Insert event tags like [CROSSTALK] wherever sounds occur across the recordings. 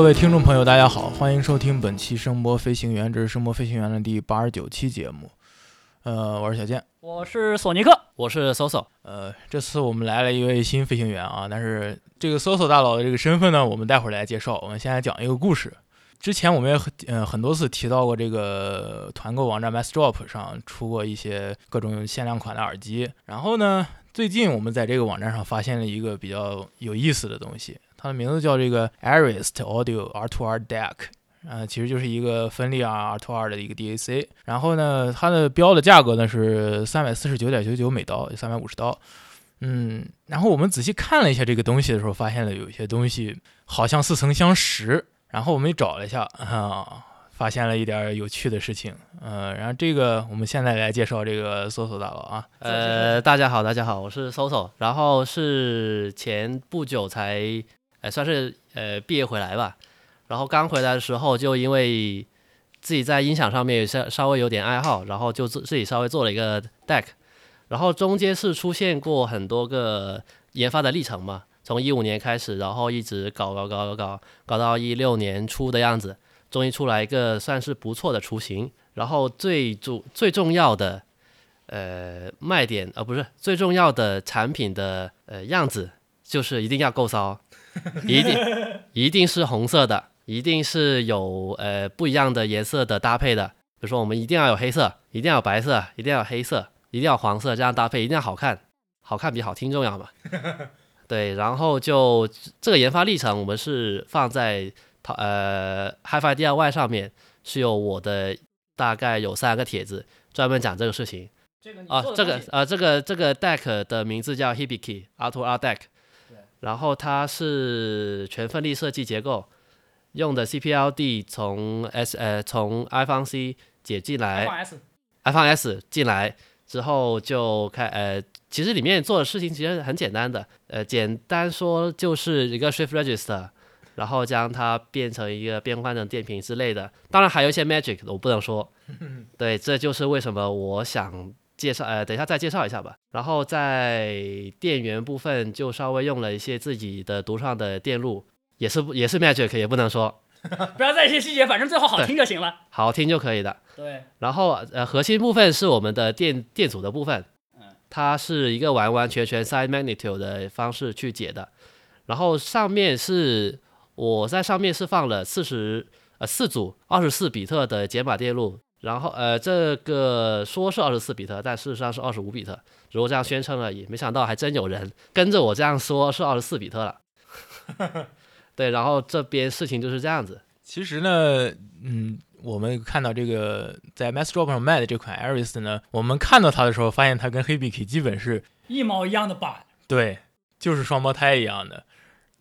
各位听众朋友，大家好，欢迎收听本期声波飞行员，这是声波飞行员的第八十九期节目。呃，我是小健，我是索尼克，我是 Soso。呃，这次我们来了一位新飞行员啊，但是这个 Soso 大佬的这个身份呢，我们待会儿来介绍。我们先来讲一个故事。之前我们也很呃很多次提到过这个团购网站 MassDrop 上出过一些各种限量款的耳机，然后呢，最近我们在这个网站上发现了一个比较有意思的东西，它的名字叫这个 Arist Audio R2R DAC，呃，其实就是一个分立啊 R2R 的一个 DAC，然后呢，它的标的价格呢是三百四十九点九九美刀，三百五十刀。嗯，然后我们仔细看了一下这个东西的时候，发现了有一些东西好像似曾相识。然后我们找了一下啊，发现了一点有趣的事情。呃，然后这个我们现在来介绍这个 Soso 大佬啊。呃，大家好，大家好，我是 Soso，然后是前不久才，呃，算是呃毕业回来吧。然后刚回来的时候，就因为自己在音响上面稍稍微有点爱好，然后就自自己稍微做了一个 deck。然后中间是出现过很多个研发的历程嘛。从一五年开始，然后一直搞搞搞搞搞，搞到一六年初的样子，终于出来一个算是不错的雏形。然后最主最重要的，呃，卖点呃不是最重要的产品的呃样子，就是一定要够骚，[LAUGHS] 一定一定是红色的，一定是有呃不一样的颜色的搭配的。比如说我们一定要有黑色，一定要有白色，一定要有黑色，一定要黄色，这样搭配一定要好看，好看比好听重要嘛。[LAUGHS] 对，然后就这个研发历程，我们是放在淘呃 HiFi DIY 上面，是有我的大概有三个帖子专门讲这个事情。这个啊，这个呃，这个这个 deck 的名字叫 Hibiki R2R deck，然后它是全分立设计结构，用的 CPLD 从 S 呃从 iPhone C 解进来，iPhone S 进来之后就开呃。其实里面做的事情其实很简单的，呃，简单说就是一个 shift register，然后将它变成一个变换成电瓶之类的。当然还有一些 magic，我不能说。[LAUGHS] 对，这就是为什么我想介绍，呃，等一下再介绍一下吧。然后在电源部分就稍微用了一些自己的独创的电路，也是也是 magic，也不能说。[LAUGHS] 不要在一些细节，反正最后好听就行了。[LAUGHS] 好听就可以的。对。然后呃，核心部分是我们的电电阻的部分。它是一个完完全全 side magnitude 的方式去解的，然后上面是我在上面是放了四十呃四组二十四比特的解码电路，然后呃这个说是二十四比特，但事实上是二十五比特，只不过这样宣称而已。没想到还真有人跟着我这样说是二十四比特了，[LAUGHS] 对，然后这边事情就是这样子。其实呢，嗯。我们看到这个在 MassDrop 上卖的这款 Aris 呢，我们看到它的时候，发现它跟 Hibiki 基本是一毛一样的版，对，就是双胞胎一样的。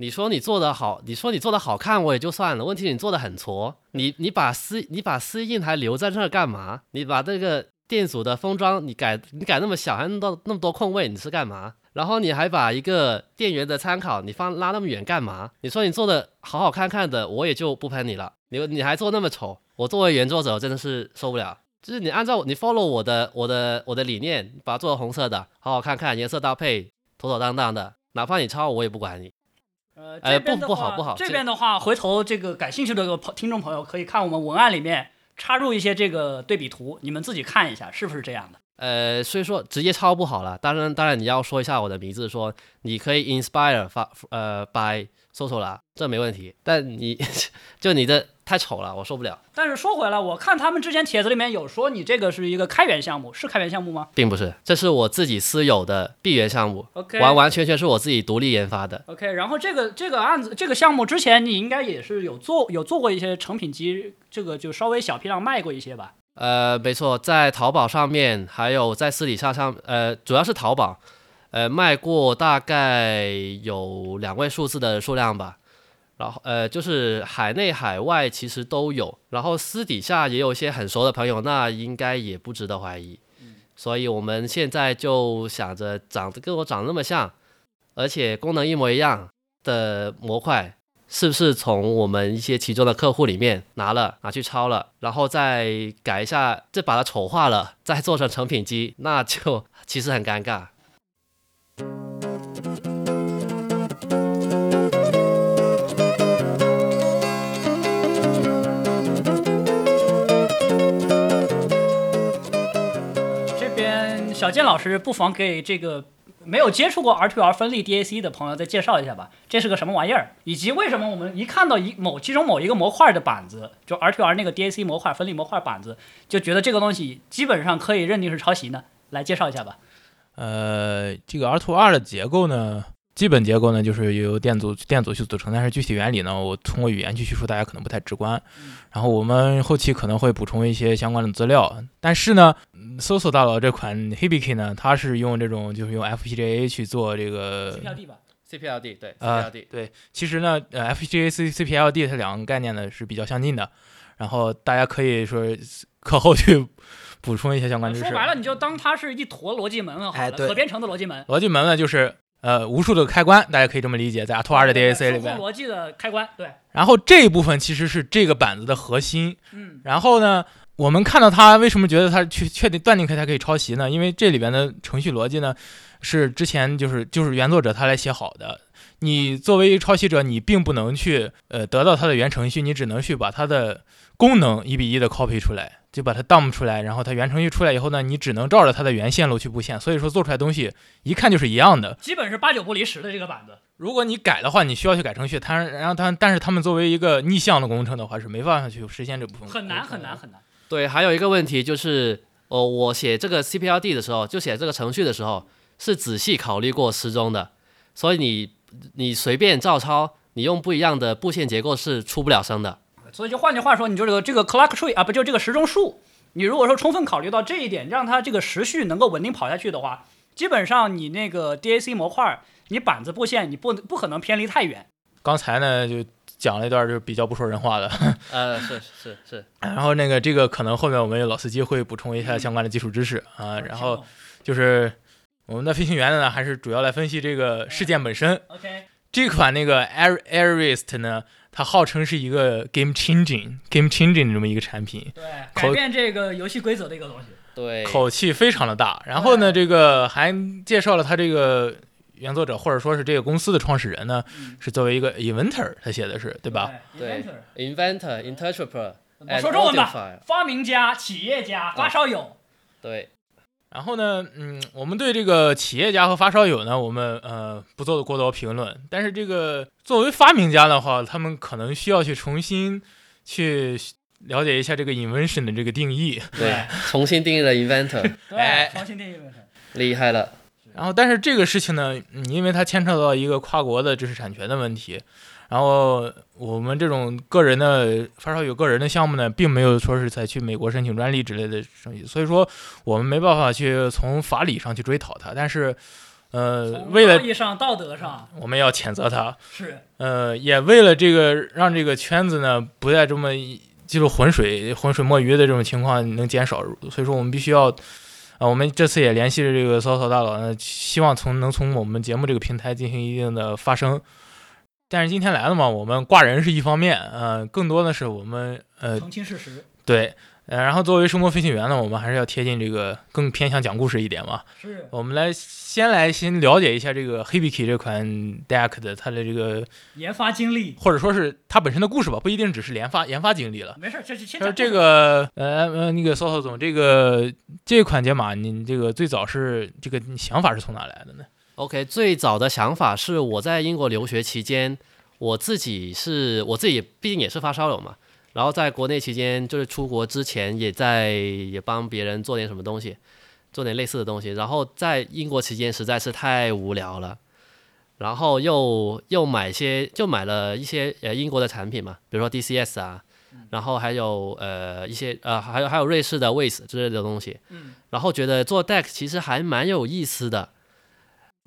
你说你做的好，你说你做的好看，我也就算了。问题你做的很挫，你你把私你把私印还留在这儿干嘛？你把这个电阻的封装你改你改那么小，还弄到那么多空位，你是干嘛？然后你还把一个电源的参考你放拉那么远干嘛？你说你做的好好看看的，我也就不喷你了。你你还做那么丑？我作为原作者，我真的是受不了。就是你按照你 follow 我的我的我的理念，把它做红色的，好好看看，颜色搭配妥妥当当的，哪怕你抄我也不管你。呃，呃不不好不好。这边的话，回头这个感兴趣的听众朋友可以看我们文案里面插入一些这个对比图，你们自己看一下是不是这样的。呃，所以说直接抄不好了。当然当然你要说一下我的名字，说你可以 inspire 发呃 by 搜索啦，这没问题。但你 [LAUGHS] 就你的。太丑了，我受不了。但是说回来，我看他们之前帖子里面有说你这个是一个开源项目，是开源项目吗？并不是，这是我自己私有的闭源项目。OK，完完全全是我自己独立研发的。OK，然后这个这个案子这个项目之前你应该也是有做有做过一些成品机，这个就稍微小批量卖过一些吧？呃，没错，在淘宝上面，还有在私底下上，呃，主要是淘宝，呃，卖过大概有两位数字的数量吧。然后呃，就是海内海外其实都有，然后私底下也有一些很熟的朋友，那应该也不值得怀疑。所以我们现在就想着长得跟我长得那么像，而且功能一模一样的模块，是不是从我们一些其中的客户里面拿了拿去抄了，然后再改一下，再把它丑化了，再做成成品机，那就 [LAUGHS] 其实很尴尬。小健老师不妨给这个没有接触过 R2R 分立 DAC 的朋友再介绍一下吧，这是个什么玩意儿，以及为什么我们一看到一某其中某一个模块的板子，就 R2R 那个 DAC 模块分立模块板子，就觉得这个东西基本上可以认定是抄袭呢？来介绍一下吧。呃，这个 R to R 的结构呢，基本结构呢就是由电阻电阻去组成，但是具体原理呢，我通过语言去叙述，大家可能不太直观。然后我们后期可能会补充一些相关的资料，但是呢，搜索大佬这款 Hibiki 呢，它是用这种就是用 FPGA 去做这个 CPLD 吧，CPLD 对呃 CPLD，对，其实呢，呃，FPGA、C、CPLD 它两个概念呢是比较相近的，然后大家可以说课后去补充一些相关知识。说白了，你就当它是一坨逻辑门好了，哎可编程的逻辑门。逻辑门呢就是呃无数的开关，大家可以这么理解，在 R2R 的 DAC 里面。逻辑的开关，对，然后这一部分其实是这个板子的核心。嗯，然后呢，我们看到它为什么觉得它去确定断定它可以抄袭呢？因为这里边的程序逻辑呢是之前就是就是原作者他来写好的。你作为一个抄袭者，你并不能去呃得到它的原程序，你只能去把它的功能一比一的 copy 出来，就把它 dump 出来，然后它原程序出来以后呢，你只能照着它的原线路去布线，所以说做出来东西一看就是一样的。基本是八九不离十的这个板子。如果你改的话，你需要去改程序，它然后它但是他们作为一个逆向的工程的话，是没办法去实现这部分很难很难很难。对，还有一个问题就是，哦，我写这个 CPLD 的时候，就写这个程序的时候，是仔细考虑过时钟的，所以你你随便照抄，你用不一样的布线结构是出不了声的。所以就换句话说，你就这个这个 clock tree 啊，不就这个时钟树，你如果说充分考虑到这一点，让它这个时序能够稳定跑下去的话，基本上你那个 DAC 模块，你板子布线你不不可能偏离太远。刚才呢就讲了一段就是比较不说人话的，呃，是是是，[LAUGHS] 然后那个这个可能后面我们有老司机会补充一下相关的基础知识啊，然后。就是我们的飞行员呢还是主要来分析这个事件本身。OK，这款那个 Air Airist 呢，它号称是一个 game changing game changing 的这么一个产品，对，口改变这个游戏规则的一个东西。对，口气非常的大。然后呢，这个还介绍了他这个原作者或者说是这个公司的创始人呢，嗯是作为一个 inventor，他写的是对吧？对 Inventor inventor、interpreter 我说中文吧发明家、企业家、发烧友。对，然后呢，嗯，我们对这个企业家和发烧友呢，我们呃不做过多评论。但是这个作为发明家的话，他们可能需要去重新去了解一下这个 invention 的这个定义。对，重新定义了 inventor，[LAUGHS] 哎对，重新定义 Inventor。厉害了。然后，但是这个事情呢，嗯因为它牵扯到一个跨国的知识产权的问题，然后我们这种个人的发烧友个人的项目呢，并没有说是再去美国申请专利之类的生意，所以说我们没办法去从法理上去追讨他。但是，呃，为了道义上、道德上我们要谴责他，是呃，也为了这个让这个圈子呢不再这么就是浑水浑水摸鱼的这种情况能减少，所以说我们必须要。啊，我们这次也联系了这个搜索大佬呢，希望从能从我们节目这个平台进行一定的发声。但是今天来了嘛，我们挂人是一方面，呃，更多的是我们呃澄清事实。对，呃，然后作为声波飞行员呢，我们还是要贴近这个更偏向讲故事一点嘛。是我们来先来先了解一下这个 Hibiki 这款 deck 的它的这个研发经历。或者说是它本身的故事吧，不一定只是研发研发经历了。没事，这是先讲说这个呃呃那个搜搜总，这个这款解码，你这个最早是这个想法是从哪来的呢？OK，最早的想法是我在英国留学期间，我自己是我自己毕竟也是发烧友嘛，然后在国内期间就是出国之前也在也帮别人做点什么东西，做点类似的东西，然后在英国期间实在是太无聊了，然后又又买些就买了一些呃英国的产品嘛，比如说 DCS 啊，然后还有呃一些呃还有还有瑞士的 Waze 之类的东西，嗯然后觉得做 Deck 其实还蛮有意思的。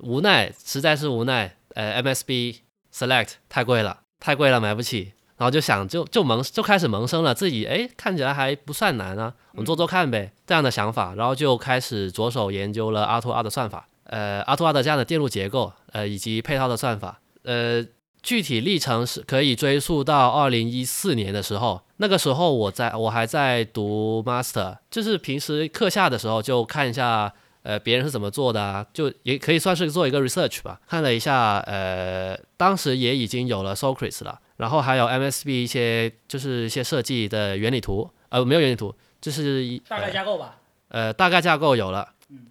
无奈，实在是无奈。呃，MSB Select 太贵了，太贵了，买不起。然后就想，就就萌就开始萌生了自己，哎，看起来还不算难啊，我们做做看呗，这样的想法。然后就开始着手研究了 R to R 的算法，呃，R to R 的这样的电路结构，呃，以及配套的算法。呃，具体历程是可以追溯到二零一四年的时候，那个时候我在我还在读 Master，就是平时课下的时候就看一下。呃，别人是怎么做的啊？就也可以算是做一个 research 吧。看了一下，呃，当时也已经有了 Socrates 了，然后还有 MSB 一些就是一些设计的原理图，呃，没有原理图，就是一大概架构吧。呃大概架构有了，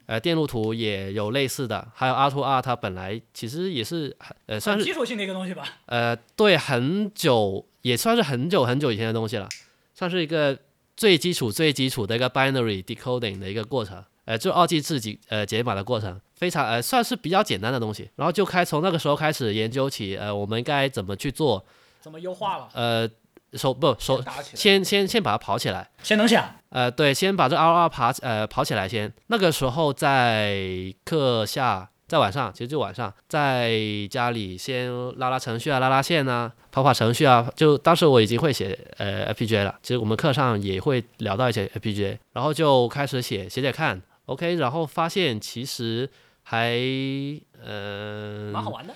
呃，电路图也有类似的，还有 R to R，它本来其实也是呃算是基础性的一个东西吧。呃对很久也算是很久很久以前的东西了，算是一个最基础最基础的一个 binary decoding 的一个过程，呃，就二进制解呃解码的过程，非常呃算是比较简单的东西。然后就开从那个时候开始研究起，呃，我们该怎么去做，怎么优化了？呃，手不手打起来，先先先把它跑起来。先能想，呃，对，先把这 R 二爬呃跑起来先。那个时候在课下，在晚上，其实就晚上，在家里先拉拉程序啊，拉拉线啊，跑跑程序啊。就当时我已经会写呃 FPGA 了，其实我们课上也会聊到一些 FPGA，然后就开始写写写看，OK，然后发现其实还嗯、蛮好玩的。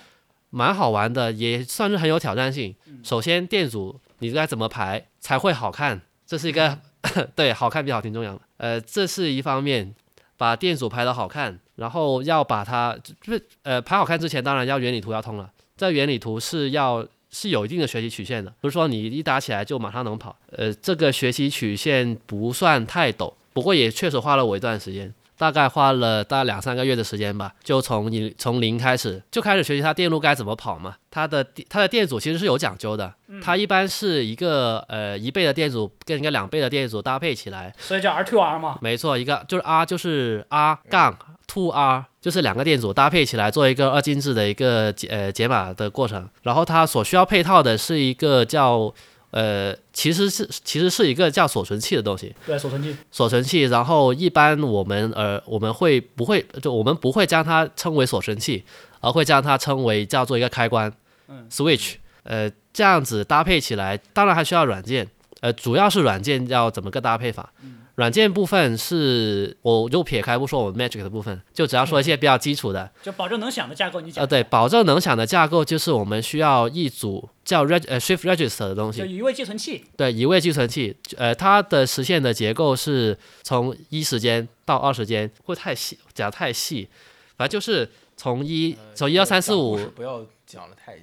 蛮好玩的，也算是很有挑战性。嗯首先，电阻你该怎么排才会好看，这是一个 [LAUGHS] 对好看比好听重要的。呃，这是一方面，把电阻排的好看，然后要把它就是呃排好看之前，当然要原理图要通了。在原理图是要是有一定的学习曲线的，不是说你一打起来就马上能跑。呃，这个学习曲线不算太陡，不过也确实花了我一段时间。大概花了大概两三个月的时间吧，就从零从零开始就开始学习它电路该怎么跑嘛。它的它的电阻其实是有讲究的，它一般是一个呃一倍的电阻跟一个两倍的电阻搭配起来，所以叫 R to R 嘛。没错，一个就是 R 就是 R 杠 two R，就是两个电阻搭配起来做一个二进制的一个解呃解码的过程。然后它所需要配套的是一个叫呃其实是其实是一个叫锁存器的东西，对，锁存器。锁存器。然后一般我们呃我们会不会就我们不会将它称为锁存器，而会将它称为叫做一个开关、嗯 switch。呃，这样子搭配起来，当然还需要软件。呃，主要是软件要怎么个搭配法。软件部分是我就撇开不说我们 Magic 的部分，就只要说一些比较基础的。就保证能想的架构，你讲。呃，对，保证能想的架构就是我们需要一组叫 reg 呃 shift register 的东西。就。移位寄存器，对，移位寄存器，呃，它的实现的结构是从一时间到二时间，会太细，讲太细，反正就是从一从一二三四五不要讲的太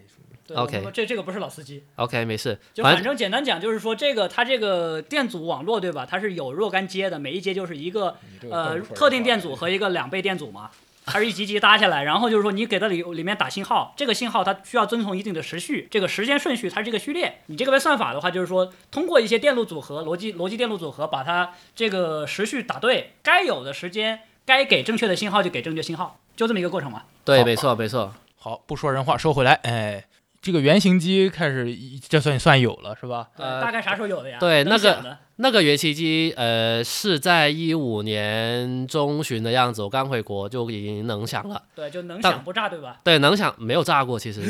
对 OK 这这个不是老司机，，OK，没事，就反正简单讲就是说，这个它这个电阻网络对吧？它是有若干阶的，每一阶就是一个呃特定电阻和一个两倍电阻嘛，它是一级级搭下来，然后就是说你给它里里面打信号，这个信号它需要遵从一定的时序，这个时间顺序它是这个序列。你这个为算法的话，就是说通过一些电路组合、逻辑逻辑电路组合，把它这个时序打对，该有的时间该给正确的信号就给正确信号，就这么一个过程嘛。对，没错，没错，好，不说人话，说回来，哎，这个原型机开始，这算算有了是吧？呃大概啥时候有的呀？对那个那个原型机，呃，是在一五年中旬的样子，我刚回国就已经能响了。对，就能响不炸对吧？对，能响没有炸过，其实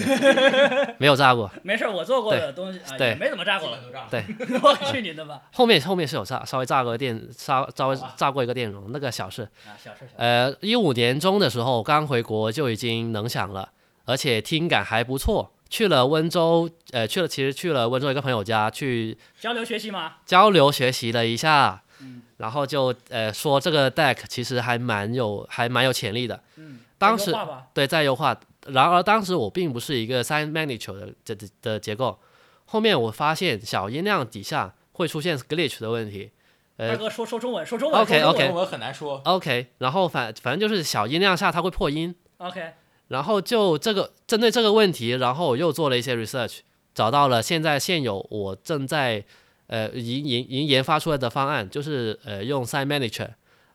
[LAUGHS] 没有炸过。没事儿，我做过的东西啊，对也没怎么炸过了。对，[LAUGHS] 我去你的吧！后面后面是有炸，稍微炸过电，稍稍微炸过一个电容，那个小事。啊，小事小事。呃，一五年中的时候，刚回国就已经能响了，而且听感还不错。去了温州，呃，去了其实去了温州一个朋友家去交流学习吗？交流学习了一下，嗯然后就呃说这个 deck 其实还蛮有还蛮有潜力的。嗯，当时对，在优化。然而当时我并不是一个 sign magnitude 的的的的结构，后面我发现小音量底下会出现 glitch 的问题。呃大哥说说中文，说中文。OK，说中文 OK 我很难说。OK，然后反反正就是小音量下它会破音，OK，然后就这个针对这个问题，然后我又做了一些 research，找到了现在现有我正在呃已已已经研发出来的方案，就是呃用 sign manager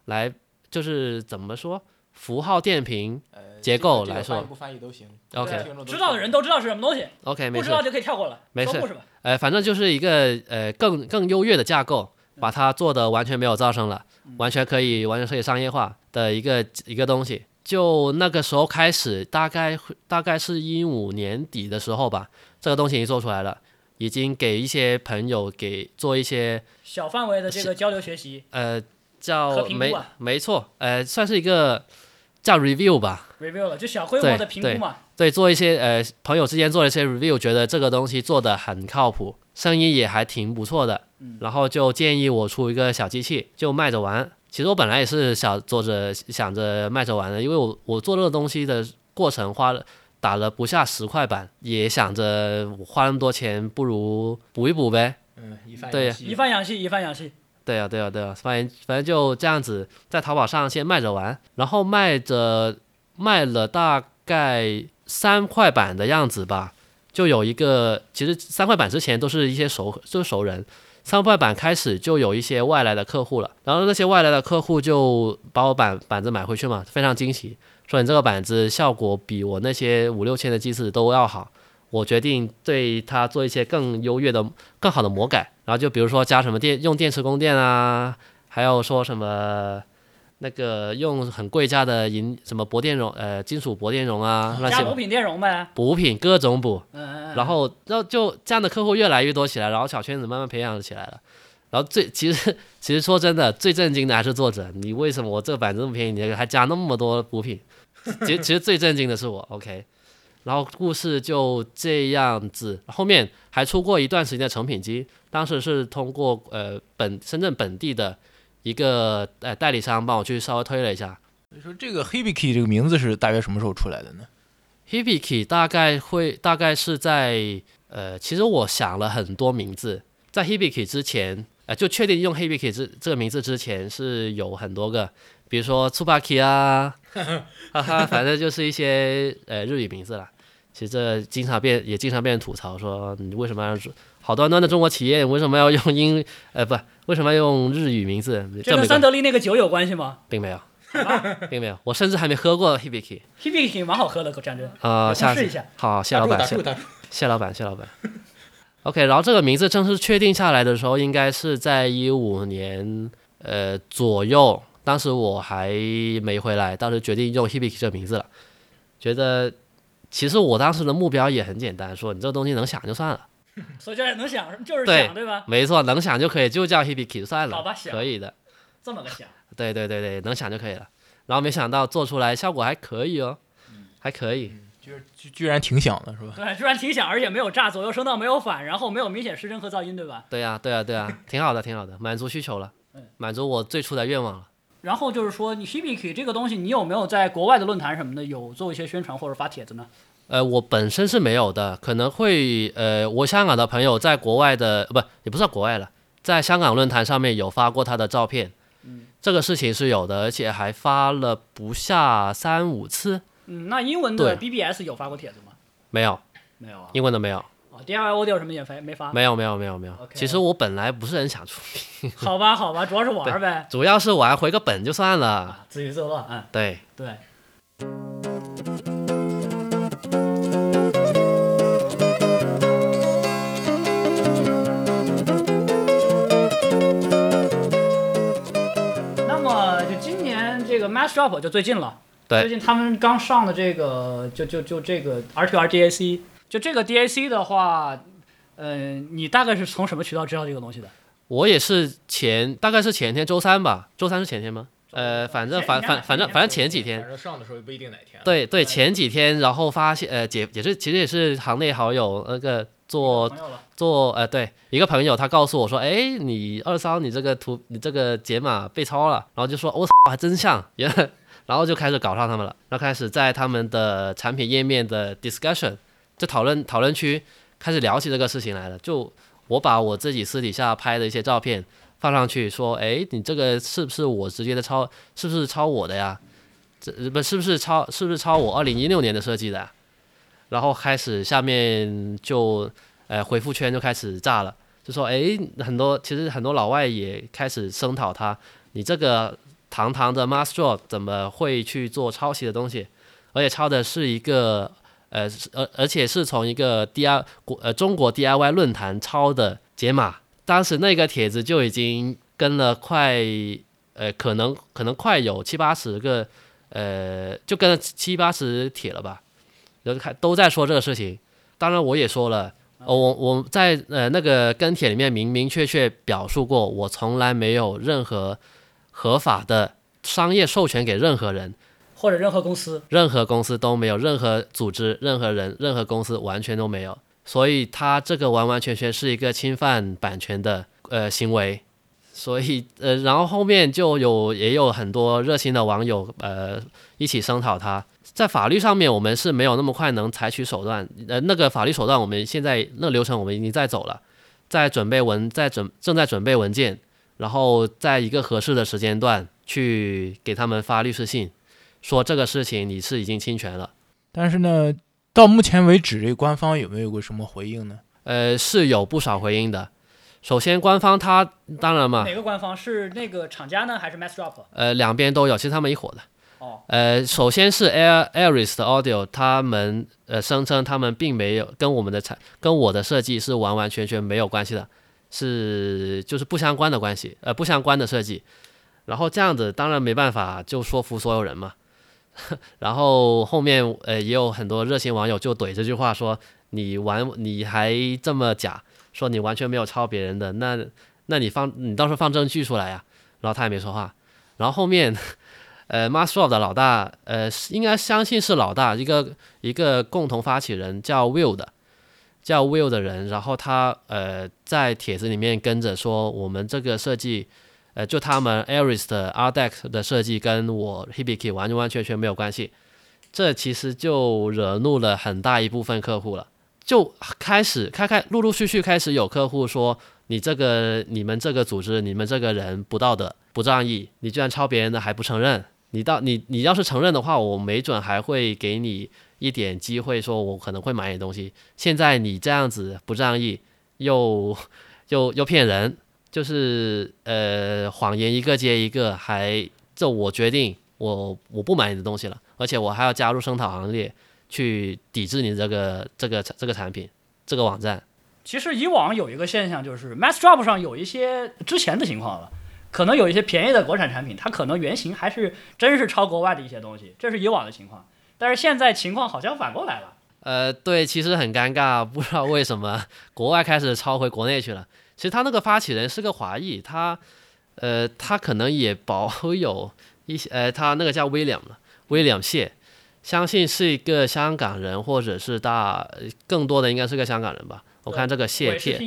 来就是怎么说符号电平呃结构这个来说翻译不翻译都行。OK 知道的人都知道是什么东西，OK 没事不知，道就可以跳过了。没事。呃反正就是一个呃更更优越的架构，把它做的完全没有噪声了，完全可以完全可以商业化的一个一个东西。就那个时候开始，大概会大概是一五年底的时候吧，这个东西已经做出来了，已经给一些朋友给做一些小范围的这个交流学习呃叫没没错，呃算是一个叫 review 吧，review 了，就小规模的评估嘛。对，做一些呃朋友之间做了一些 review，觉得这个东西做的很靠谱，声音也还挺不错的，然后就建议我出一个小机器，就卖着玩。其实我本来也是想做着想着卖着玩的，因为我我做这个东西的过程花了打了不下十块板，也想着我花那么多钱，不如补一补呗。嗯，一饭对养戏一饭养戏，一饭养戏。对啊，对啊，对啊，反正反正就这样子，在淘宝上先卖着玩，然后卖着卖了大概三块板的样子吧，就有一个，其实三块板之前都是一些熟，就是熟人，三块板开始就有一些外来的客户了，然后那些外来的客户就把我板板子买回去嘛，非常惊喜，说你这个板子效果比我那些五六千的机子都要好。我决定对它做一些更优越的、更好的魔改，然后就比如说加什么电用电池供电啊，还有说什么那个用很贵价的银什么铂电容呃金属铂电容啊，那些加补品电容呗。补品各种补，嗯嗯嗯。然后然后就这样的客户越来越多起来，然后小圈子慢慢培养起来了。然后最其实其实说真的，最震惊的还是作者，你为什么我这个板子这么便宜，你还加那么多补品？其实其实最震惊的是我，OK。然后故事就这样子，后面还出过一段时间的成品机，当时是通过呃本深圳本地的一个呃代理商帮我去稍微推了一下。你说这个 Hibiki 这个名字是大约什么时候出来的呢？Hibiki 大概会大概是在呃，其实我想了很多名字，在 Hibiki 之前，呃，就确定用 Hibiki 这这个名字之前是有很多个，比如说 Tsubaki 啊，[LAUGHS] 哈哈，反正就是一些呃日语名字啦。其实这经常变也经常被人吐槽说，你为什么要好端端的中国企业为什么要用英 [LAUGHS] 呃不为什么要用日语名字？这跟三得利那个酒有关系吗并没有，并没有，我甚至还没喝过 Hibiki？Hibiki 蛮好喝的，讲真。啊、有空下次试一下好，谢老板，谢！谢老板，谢老板。OK，然后这个名字正式确定下来的时候，应该是在一五年呃左右，当时我还没回来，当时决定用 Hibiki 这个名字了。觉得其实我当时的目标也很简单，说你这个东西能想就算了，[LAUGHS] 所以就是能想，就是对想，对吧？没错，能想就可以，就叫 Hibiki 就算了，好吧想可以的。这么个想。[LAUGHS] 对对对对，能想就可以了。然后没想到做出来效果还可以哦，还可以。居居居然挺响的是吧？对，居然挺响，而且没有炸，左右声道没有反，然后没有明显失真和噪音，对吧？对呀、对呀、对呀、挺好的，挺好的，满足需求了嗯，满足我最初的愿望了。然后就是说，你 Hibiki 这个东西，你有没有在国外的论坛什么的有做一些宣传或者发帖子呢？呃，我本身是没有的，可能会呃，我香港的朋友在国外的，呃不也不算国外了，在香港论坛上面有发过他的照片，嗯，这个事情是有的，而且还发了不下三五次，嗯，那英文的 BBS 有发过帖子吗？没有，没有啊。英文的没有，哦，DIY Audio 什么也没没发？没有，没有，没有，没有。其实我本来不是很想出名，好吧，好吧，主要是玩呗。主要是玩回个本就算了。啊，自娱自乐，嗯，对，对。年这个 Mass Drop 就最近了，对最近他们刚上的这个就就就这个 R2R DAC，就这个 DAC 的话，嗯、你大概是从什么渠道知道这个东西的？我也是前大概是前天周三吧，周三是前天吗？呃，反正反反反正反正前几天，反正上的时候也不一定哪天。，对对，前几天，然后发现，呃，也也是其实也是行内好友那个做做，呃，对，一个朋友他告诉我说，哎，你二骚你这个图你这个解码被抄了，然后就说我操，还真像，原来，然后就开始搞上他们了，然后开始在他们的产品页面的 discussion 就讨论讨论区开始聊起这个事情来了，就我把我自己私底下拍的一些照片放上去，说，哎，你这个是不是我直接的抄，是不是抄我的呀？这不是不是抄是不是抄我二零一六年的设计的啊、然后开始下面就呃回复圈就开始炸了，就说哎很多其实很多老外也开始声讨他，你这个堂堂的 Master 怎么会去做抄袭的东西？而且抄的是一个呃而而且是从一个 D I 国呃中国 DIY 论坛抄的解码，当时那个帖子就已经跟了快呃可能可能快有七八十个。呃，就跟了七八十帖了吧，都在说这个事情。当然我也说了，呃、我我在呃那个跟帖里面明明确确表述过，我从来没有任何合法的商业授权给任何人，或者任何公司。任何公司都没有，任何组织、任何人、任何公司完全都没有。所以他这个完完全全是一个侵犯版权的呃行为。所以呃，然后后面就有也有很多热心的网友呃一起声讨他。在法律上面，我们是没有那么快能采取手段，呃，那个法律手段我们现在那个流程我们已经在走了，在准备文在准正在准备文件，然后在一个合适的时间段去给他们发律师信，说这个事情你是已经侵权了。但是呢，到目前为止，这个官方有没有过什么回应呢？呃，是有不少回应的。首先，官方他当然嘛，哪个官方是那个厂家呢，还是 Massdrop？呃，两边都有，其实他们一伙的。呃，首先是 Air Airis 的 Audio，他们呃声称他们并没有跟我们的产跟我的设计是完完全全没有关系的，是就是不相关的关系，呃不相关的设计。然后这样子当然没办法就说服所有人嘛。[LAUGHS] 然后后面呃也有很多热心网友就怼这句话说你完你还这么假，说你完全没有抄别人的，那那你放你到时候放证据出来呀。然后他也没说话。然后后面。呃 m a s t r o f 的老大，呃，应该相信是老大，一个一个共同发起人叫 Will 的，叫 Will 的人，然后他呃在帖子里面跟着说，我们这个设计，呃，就他们 Aris 的 r d e x 的设计跟我 Hibiki 完完全全没有关系，这其实就惹怒了很大一部分客户了，就开始开开陆陆续续开始有客户说，你这个你们这个组织，你们这个人不道德不仗义，你居然抄别人的还不承认。你到你你要是承认的话，我没准还会给你一点机会，说我可能会买点东西。现在你这样子不仗义，又又又骗人，就是呃谎言一个接一个，还这我决定我我不买你的东西了，而且我还要加入声讨行列，去抵制你这个这个这个产品这个网站。其实以往有一个现象，就是 Massdrop 上有一些之前的情况了。可能有一些便宜的国产产品，它可能原型还是真是抄国外的一些东西，这是以往的情况。但是现在情况好像反过来了。呃，对，其实很尴尬，不知道为什么国外开始抄回国内去了。其实他那个发起人是个华裔，他呃，他可能也保有一些呃，他那个叫威廉了，威廉谢，相信是一个香港人，或者是大更多的应该是个香港人吧。我看这个谢片。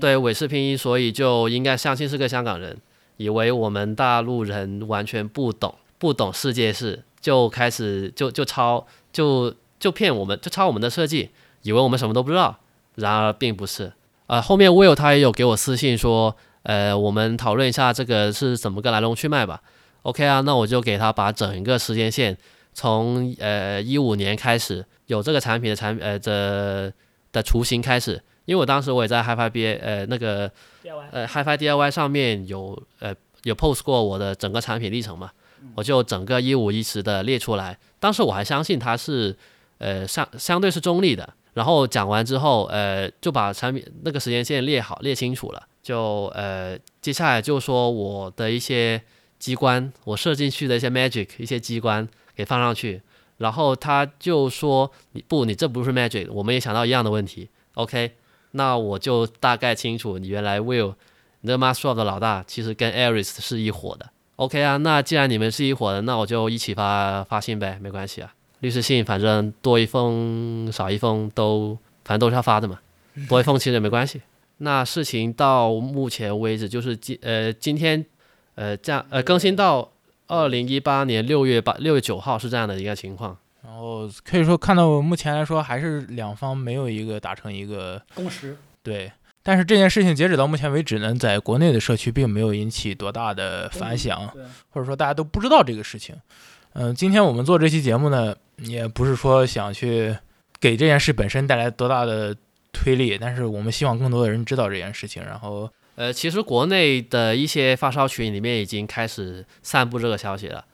对，韦氏拼音，所以就应该相信是个香港人。以为我们大陆人完全不懂，不懂世界事，就开始就就抄，就就骗我们，就抄我们的设计，以为我们什么都不知道。然而并不是。呃，后面 Will 他也有给我私信说，呃，我们讨论一下这个是怎么个来龙去脉吧。OK 啊，那我就给他把整个时间线，从呃一五年开始有这个产品的产品呃的的雏形开始。因为我当时我也在 HiFi B 呃那个呃 HiFi DIY 上面有呃有 post 过我的整个产品历程嘛，我就整个一五一十的列出来。当时我还相信它是呃相相对是中立的。然后讲完之后，呃就把产品那个时间线列好列清楚了。就呃接下来就说我的一些机关，我设进去的一些 magic 一些机关给放上去。然后他就说你不你这不是 magic，我们也想到一样的问题。OK。那我就大概清楚，你原来 Will，你这 Master of 的老大其实跟 Aris 是一伙的。OK 啊，那既然你们是一伙的，那我就一起发发信呗，没关系啊。律师信反正多一封少一封都，反正都是要发的嘛，多一封其实也没关系。那事情到目前为止就是今呃今天呃这样呃更新到二零一八年六月八六月九号是这样的一个情况。然后可以说，看到目前来说，还是两方没有一个达成一个共识。对，但是这件事情截止到目前为止呢，在国内的社区并没有引起多大的反响，或者说大家都不知道这个事情。嗯，今天我们做这期节目呢，也不是说想去给这件事本身带来多大的推力，但是我们希望更多的人知道这件事情。然后，呃，其实国内的一些发烧群里面已经开始散布这个消息了。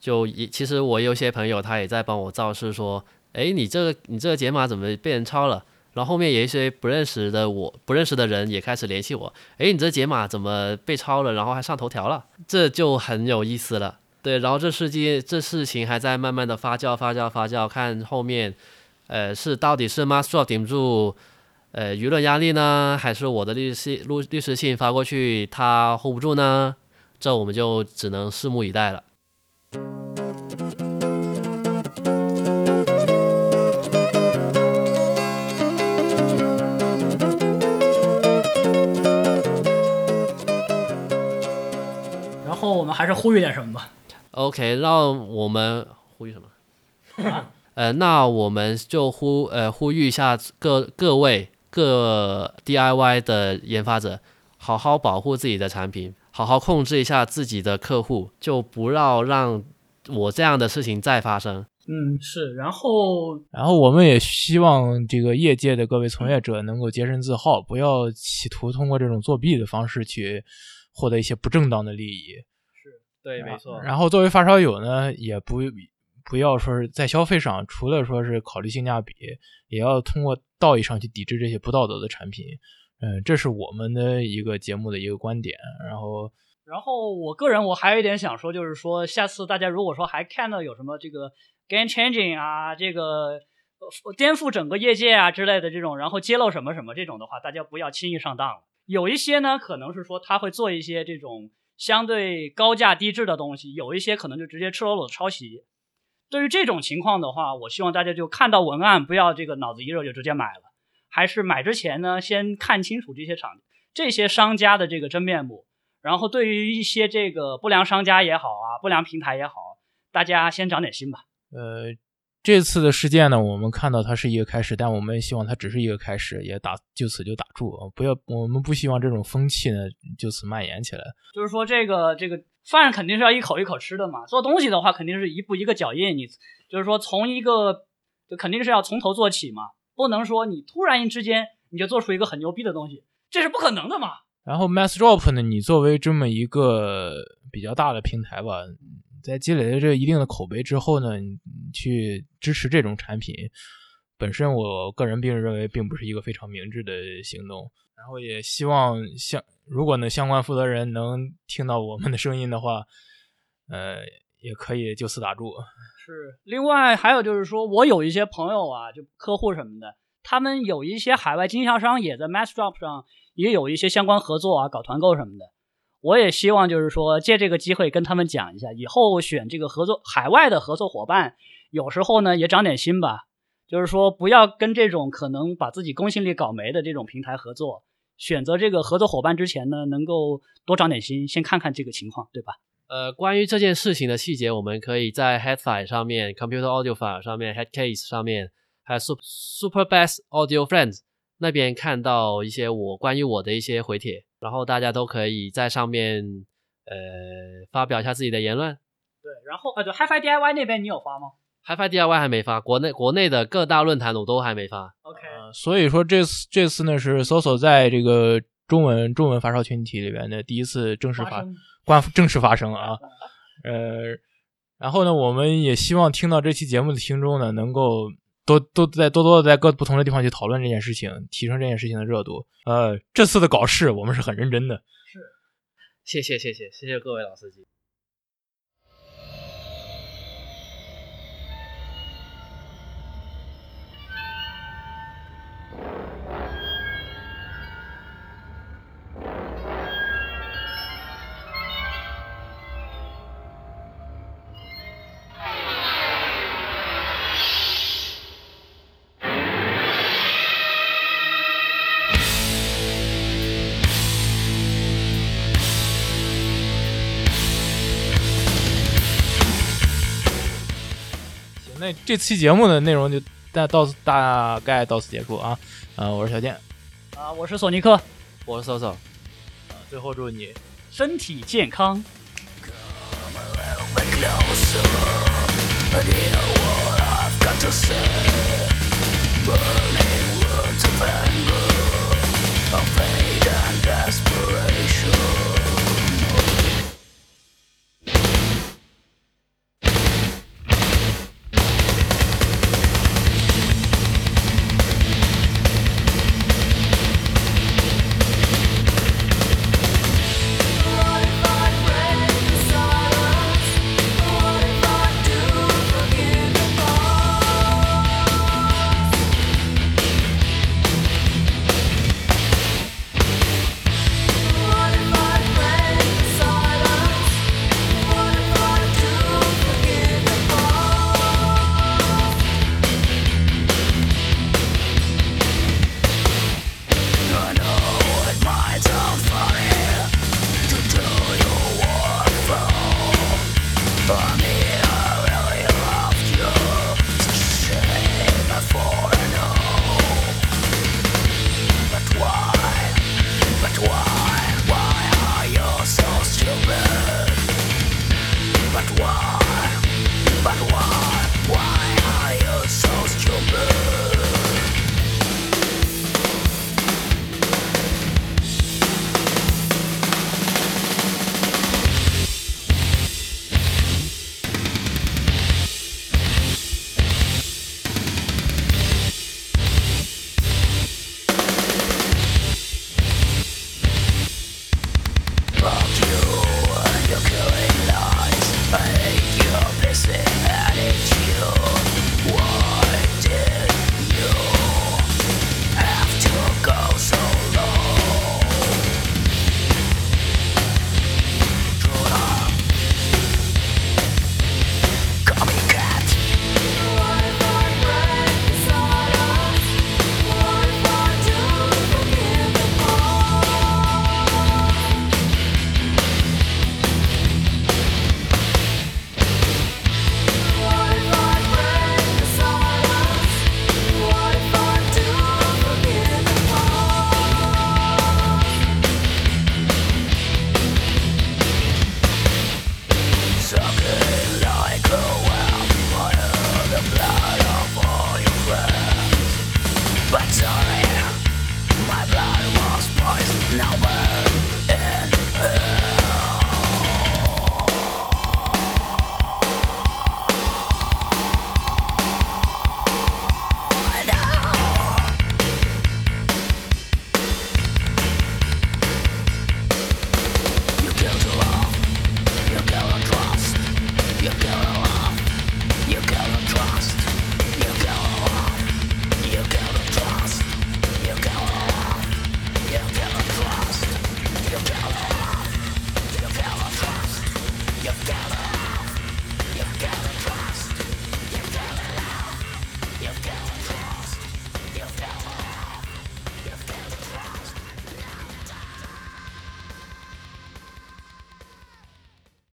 就也其实我有些朋友他也在帮我造势说，哎，你这个你这个解码怎么被人抄了？然后后面有一些不认识的我不认识的人也开始联系我，哎，你这解码怎么被抄了？然后还上头条了，这就很有意思了。对，然后这世界这事情还在慢慢的发酵发酵发酵，看后面，呃，是到底是 Master 顶不住呃舆论压力呢，还是我的律师律律师信发过去他 hold 不住呢？这我们就只能拭目以待了。们还是呼吁点什么吧。OK，让我们呼吁什么？呃，那我们就呼呃呼吁一下各各位各 DIY 的研发者，好好保护自己的产品。好好控制一下自己的客户，就不要让我这样的事情再发生。嗯，是。然后，然后我们也希望这个业界的各位从业者能够洁身自好，不要企图通过这种作弊的方式去获得一些不正当的利益。对，没错。然后作为发烧友呢，也不不要说是在消费上，除了说是考虑性价比，也要通过道义上去抵制这些不道德的产品。嗯，这是我们的一个节目的一个观点。然后，然后我个人我还有一点想说，就是说下次大家如果说还看到有什么这个。game changing 啊，这个颠覆整个业界啊之类的这种，然后揭露什么什么这种的话，大家不要轻易上当了。有一些呢，可能是说他会做一些这种相对高价低质的东西，有一些可能就直接赤裸裸的抄袭。对于这种情况的话，我希望大家就看到文案，不要这个脑子一热就直接买了，还是买之前呢，先看清楚这些厂、这些商家的这个真面目。然后对于一些这个不良商家也好啊，不良平台也好，大家先长点心吧。呃，这次的事件呢，我们看到它是一个开始，但我们希望它只是一个开始，也打就此就打住啊，不要我们不希望这种风气呢就此蔓延起来。就是说，这个这个饭肯定是要一口一口吃的嘛，做东西的话肯定是一步一个脚印，你就是说从一个就肯定是要从头做起嘛，不能说你突然之间你就做出一个很牛逼的东西，这是不可能的嘛。然后 Mass Drop 呢，你作为这么一个比较大的平台吧。在积累了这一定的口碑之后呢，你去支持这种产品，本身我个人并认为并不是一个非常明智的行动。然后也希望相如果呢相关负责人能听到我们的声音的话，呃，也可以就此打住。是。另外还有就是说，我有一些朋友啊，就客户什么的，他们有一些海外经销商也在 Massdrop 上也有一些相关合作啊，搞团购什么的。我也希望就是说借这个机会跟他们讲一下，以后选这个合作海外的合作伙伴，有时候呢也长点心吧。就是说不要跟这种可能把自己公信力搞没的这种平台合作。选择这个合作伙伴之前呢，能够多长点心，先看看这个情况，对吧？呃，关于这件事情的细节，我们可以在 Headfile 上面、Computer Audio File 上面、Headcase 上面，还有 Super Super Bass Audio Friends 那边看到一些我关于我的一些回帖。然后大家都可以在上面，呃，发表一下自己的言论。对，然后呃，对，HiFi DIY 那边你有发吗？HiFi DIY 还没发，国内国内的各大论坛我都还没发。OK，所以说这次这次呢是 Soso 在这个中文中文发烧群体里边的第一次正式发官正式发声啊。呃，然后呢，我们也希望听到这期节目的听众呢能够。都都在多多的在各不同的地方去讨论这件事情，提升这件事情的热度。呃，这次的搞事我们是很认真的。是，谢谢谢谢谢谢各位老司机。那这期节目的内容就大到大概到此结束啊！啊，我是小健，啊，我是索尼克，我是搜搜，啊，最后祝你身体健康。so